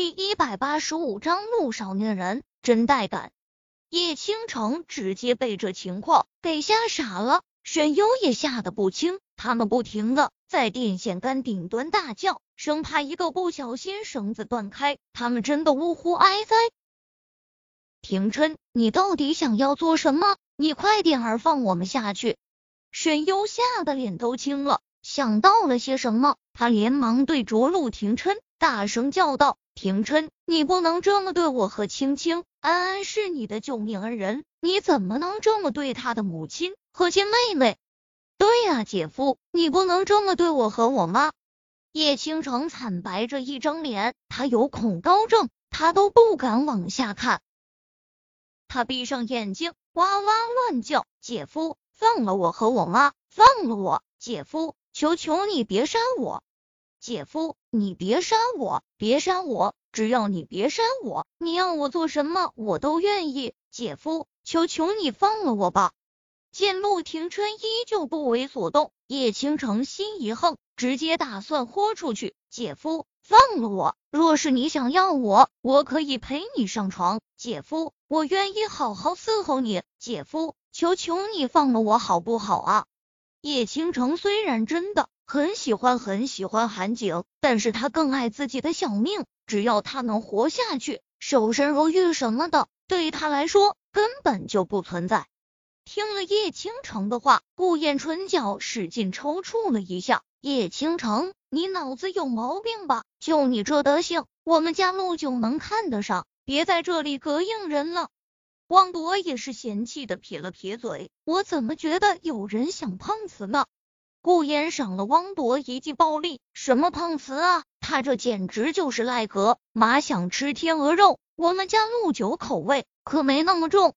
第一百八十五章陆少年人真带感。叶倾城直接被这情况给吓傻了，沈优也吓得不轻。他们不停的在电线杆顶端大叫，生怕一个不小心绳子断开，他们真的呜呼哀哉。廷琛，你到底想要做什么？你快点儿放我们下去！沈优吓得脸都青了，想到了些什么，他连忙对着陆廷琛大声叫道。平琛，你不能这么对我和青青。安安是你的救命恩人，你怎么能这么对他的母亲和亲妹妹？对呀，姐夫，你不能这么对我和我妈。叶倾城惨白着一张脸，他有恐高症，他都不敢往下看。他闭上眼睛，哇哇乱叫：“姐夫，放了我和我妈，放了我！姐夫，求求你别杀我！”姐夫，你别杀我，别杀我！只要你别杀我，你要我做什么我都愿意。姐夫，求求你放了我吧！见陆廷琛依旧不为所动，叶倾城心一横，直接打算豁出去。姐夫，放了我！若是你想要我，我可以陪你上床。姐夫，我愿意好好伺候你。姐夫，求求你放了我好不好啊？叶倾城虽然真的。很喜欢很喜欢韩景，但是他更爱自己的小命。只要他能活下去，守身如玉什么的，对他来说根本就不存在。听了叶倾城的话，顾燕唇角使劲抽搐了一下。叶倾城，你脑子有毛病吧？就你这德行，我们家陆九能看得上？别在这里膈应人了。汪铎也是嫌弃的撇了撇嘴，我怎么觉得有人想碰瓷呢？顾烟赏了汪铎一记暴力，什么碰瓷啊？他这简直就是赖格！马想吃天鹅肉，我们家陆九口味可没那么重。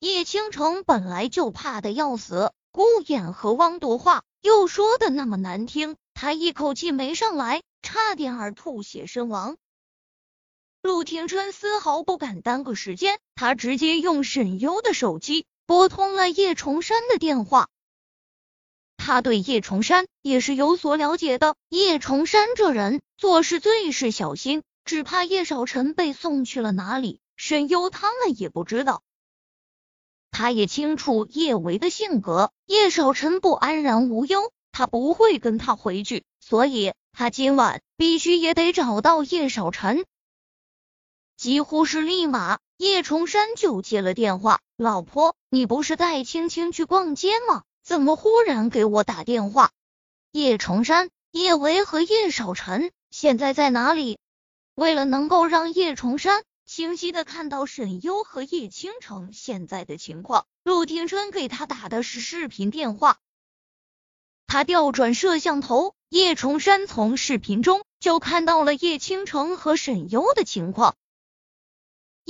叶倾城本来就怕的要死，顾衍和汪铎话又说的那么难听，他一口气没上来，差点儿吐血身亡。陆廷琛丝毫不敢耽搁时间，他直接用沈优的手机拨通了叶崇山的电话。他对叶崇山也是有所了解的。叶崇山这人做事最是小心，只怕叶少臣被送去了哪里，沈优他们也不知道。他也清楚叶维的性格，叶少臣不安然无忧，他不会跟他回去，所以他今晚必须也得找到叶少臣。几乎是立马，叶崇山就接了电话：“老婆，你不是带青青去逛街吗？”怎么忽然给我打电话？叶崇山、叶维和叶少晨现在在哪里？为了能够让叶崇山清晰的看到沈优和叶倾城现在的情况，陆廷琛给他打的是视频电话。他调转摄像头，叶崇山从视频中就看到了叶倾城和沈优的情况。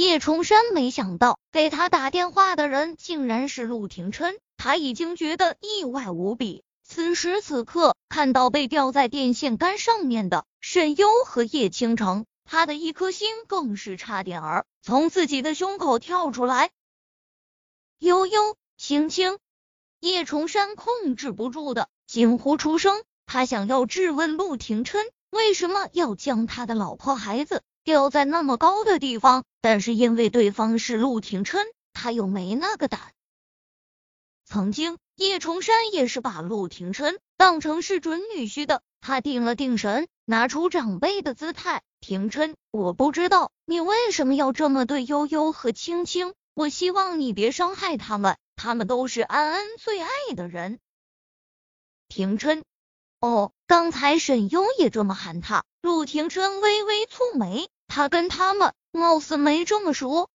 叶崇山没想到给他打电话的人竟然是陆廷琛。他已经觉得意外无比。此时此刻，看到被吊在电线杆上面的沈优和叶倾城，他的一颗心更是差点儿从自己的胸口跳出来。悠悠，青青，叶崇山控制不住的惊呼出声。他想要质问陆廷琛为什么要将他的老婆孩子吊在那么高的地方，但是因为对方是陆廷琛，他又没那个胆。曾经，叶崇山也是把陆廷琛当成是准女婿的。他定了定神，拿出长辈的姿态：“廷琛，我不知道你为什么要这么对悠悠和青青，我希望你别伤害他们，他们都是安安最爱的人。”廷琛，哦，刚才沈优也这么喊他。陆廷琛微微蹙眉，他跟他们貌似没这么熟，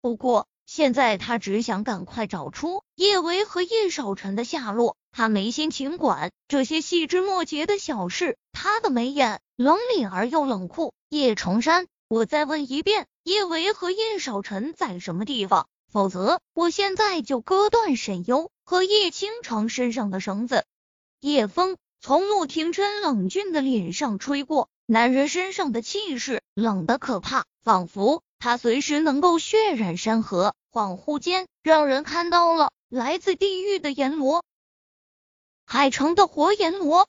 不过。现在他只想赶快找出叶维和叶少晨的下落，他没心情管这些细枝末节的小事。他的眉眼冷凛而又冷酷。叶崇山，我再问一遍，叶维和叶少晨在什么地方？否则，我现在就割断沈优和叶倾城身上的绳子。夜风从陆廷琛冷峻的脸上吹过，男人身上的气势冷的可怕，仿佛。他随时能够血染山河，恍惚间让人看到了来自地狱的阎罗，海城的活阎罗。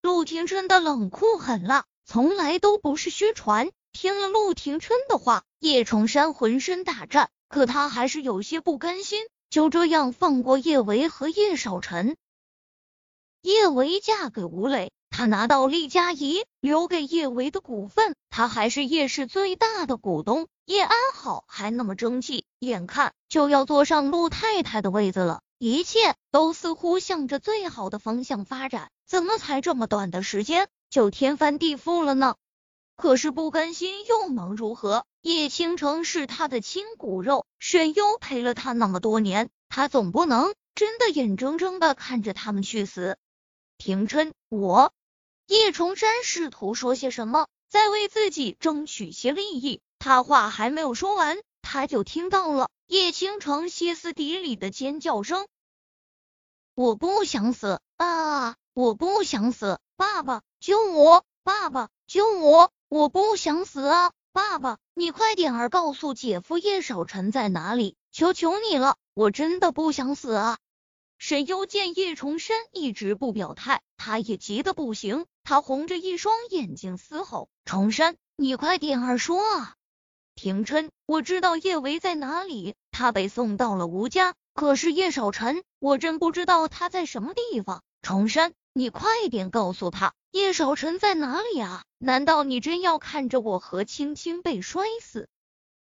陆廷琛的冷酷狠辣，从来都不是虚传。听了陆廷琛的话，叶崇山浑身大战，可他还是有些不甘心，就这样放过叶维和叶少晨。叶维嫁给吴磊，他拿到厉佳怡留给叶维的股份，他还是叶氏最大的股东。叶安好还那么争气，眼看就要坐上陆太太的位子了，一切都似乎向着最好的方向发展，怎么才这么短的时间就天翻地覆了呢？可是不甘心又能如何？叶倾城是他的亲骨肉，沈优陪了他那么多年，他总不能真的眼睁睁的看着他们去死。廷琛，我叶崇山试图说些什么，在为自己争取些利益。他话还没有说完，他就听到了叶倾城歇斯底里的尖叫声：“我不想死啊！我不想死！爸爸救我！爸爸救我！”我不想死啊！爸爸，你快点儿告诉姐夫叶少臣在哪里，求求你了，我真的不想死啊！沈优见叶崇山一直不表态，他也急得不行，他红着一双眼睛嘶吼：“崇山，你快点儿说啊！”廷琛，我知道叶维在哪里，他被送到了吴家，可是叶少晨，我真不知道他在什么地方。崇山。你快点告诉他，叶少晨在哪里啊？难道你真要看着我和青青被摔死？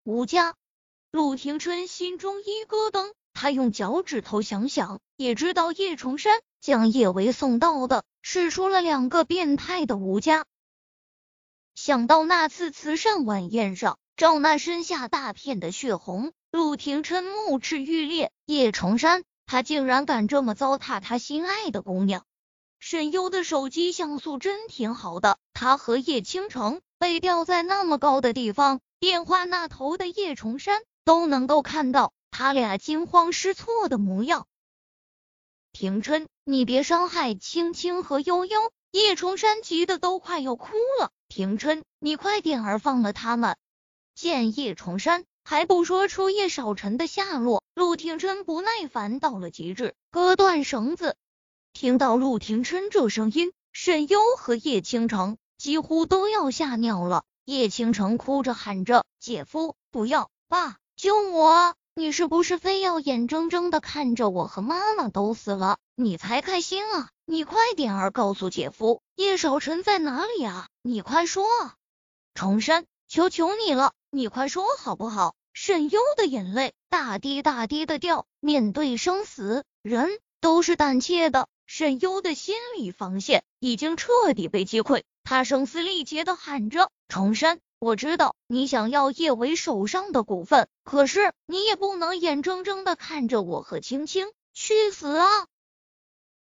吴家，陆廷琛心中一咯噔，他用脚趾头想想，也知道叶崇山将叶维送到的是出了两个变态的吴家。想到那次慈善晚宴上赵娜身下大片的血红，陆廷琛目赤欲裂。叶崇山，他竟然敢这么糟蹋他心爱的姑娘！沈优的手机像素真挺好的，他和叶倾城被吊在那么高的地方，电话那头的叶崇山都能够看到他俩惊慌失措的模样。廷琛，你别伤害青青和悠悠！叶崇山急得都快要哭了。廷琛，你快点儿放了他们！见叶崇山还不说出叶少晨的下落，陆廷琛不耐烦到了极致，割断绳子。听到陆廷琛这声音，沈优和叶倾城几乎都要吓尿了。叶倾城哭着喊着：“姐夫，不要！爸，救我！你是不是非要眼睁睁的看着我和妈妈都死了，你才开心啊？你快点儿告诉姐夫，叶少晨在哪里啊？你快说啊！重山，求求你了，你快说好不好？”沈优的眼泪大滴大滴的掉。面对生死，人都是胆怯的。沈优的心理防线已经彻底被击溃，他声嘶力竭的喊着：“重山，我知道你想要叶维手上的股份，可是你也不能眼睁睁的看着我和青青去死啊！”